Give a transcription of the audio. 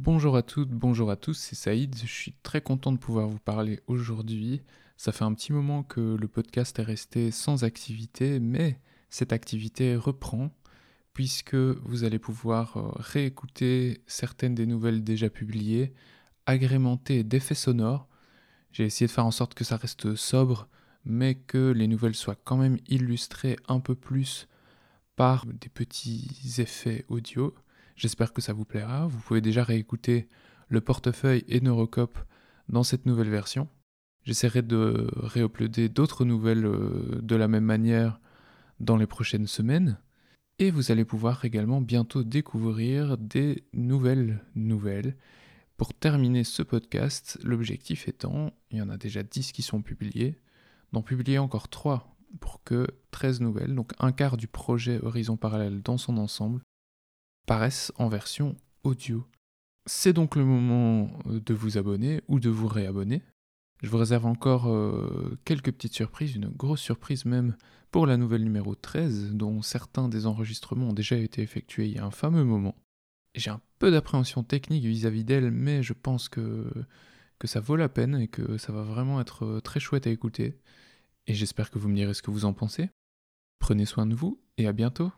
Bonjour à toutes, bonjour à tous, c'est Saïd. Je suis très content de pouvoir vous parler aujourd'hui. Ça fait un petit moment que le podcast est resté sans activité, mais cette activité reprend puisque vous allez pouvoir euh, réécouter certaines des nouvelles déjà publiées, agrémentées d'effets sonores. J'ai essayé de faire en sorte que ça reste sobre, mais que les nouvelles soient quand même illustrées un peu plus par des petits effets audio. J'espère que ça vous plaira. Vous pouvez déjà réécouter le portefeuille et Neurocop dans cette nouvelle version. J'essaierai de réuploader d'autres nouvelles euh, de la même manière dans les prochaines semaines. Et vous allez pouvoir également bientôt découvrir des nouvelles nouvelles. Pour terminer ce podcast, l'objectif étant, il y en a déjà 10 qui sont publiés, d'en publier encore 3 pour que 13 nouvelles, donc un quart du projet Horizon Parallèle dans son ensemble, paraissent en version audio. C'est donc le moment euh, de vous abonner ou de vous réabonner. Je vous réserve encore euh, quelques petites surprises, une grosse surprise même pour la nouvelle numéro 13, dont certains des enregistrements ont déjà été effectués il y a un fameux moment. J'ai un peu d'appréhension technique vis-à-vis d'elle, mais je pense que, que ça vaut la peine et que ça va vraiment être euh, très chouette à écouter. Et j'espère que vous me direz ce que vous en pensez. Prenez soin de vous et à bientôt